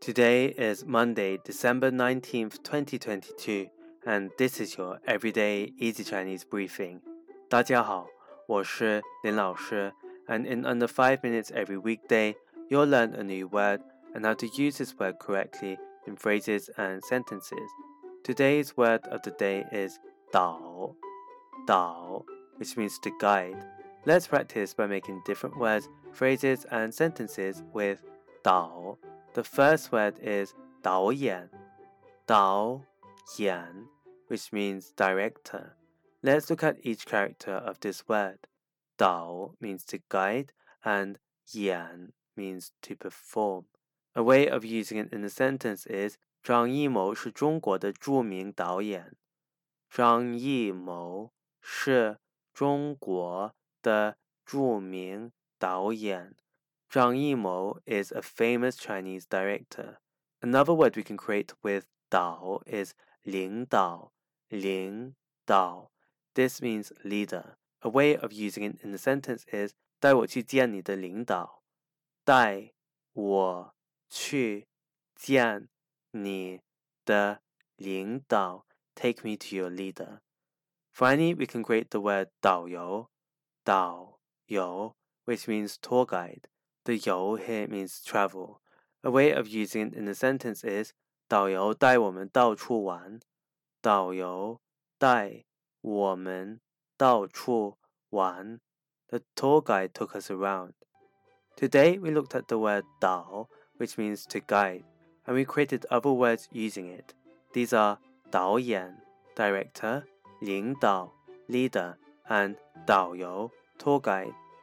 Today is Monday, December 19th, 2022, and this is your everyday easy Chinese briefing. 大家好，我是林老师, and in under 5 minutes every weekday, you'll learn a new word and how to use this word correctly in phrases and sentences. Today's word of the day is dao, dao, which means to guide. Let's practice by making different words, phrases, and sentences with dao. The first word is 导演,导演, which means director. Let's look at each character of this word. 导 means to guide and 演 means to perform. A way of using it in a sentence is 张艺谋是中国的着名导演。张艺谋是中国的着名导演。 Zhang Yimou is a famous Chinese director. Another word we can create with Dao is 领导,领导. This means leader. A way of using it in a sentence is 带我去见你的领导。带我去见你的领导. Take me to your leader. Finally, we can create the word 导游,导游, which means tour guide. The 游 here means travel. A way of using it in a sentence is 导游带我们到处玩。导游带我们到处玩。The tour guide took us around. Today we looked at the word 导, which means to guide, and we created other words using it. These are 导演 director, 领导 leader, and 导游 tour guide.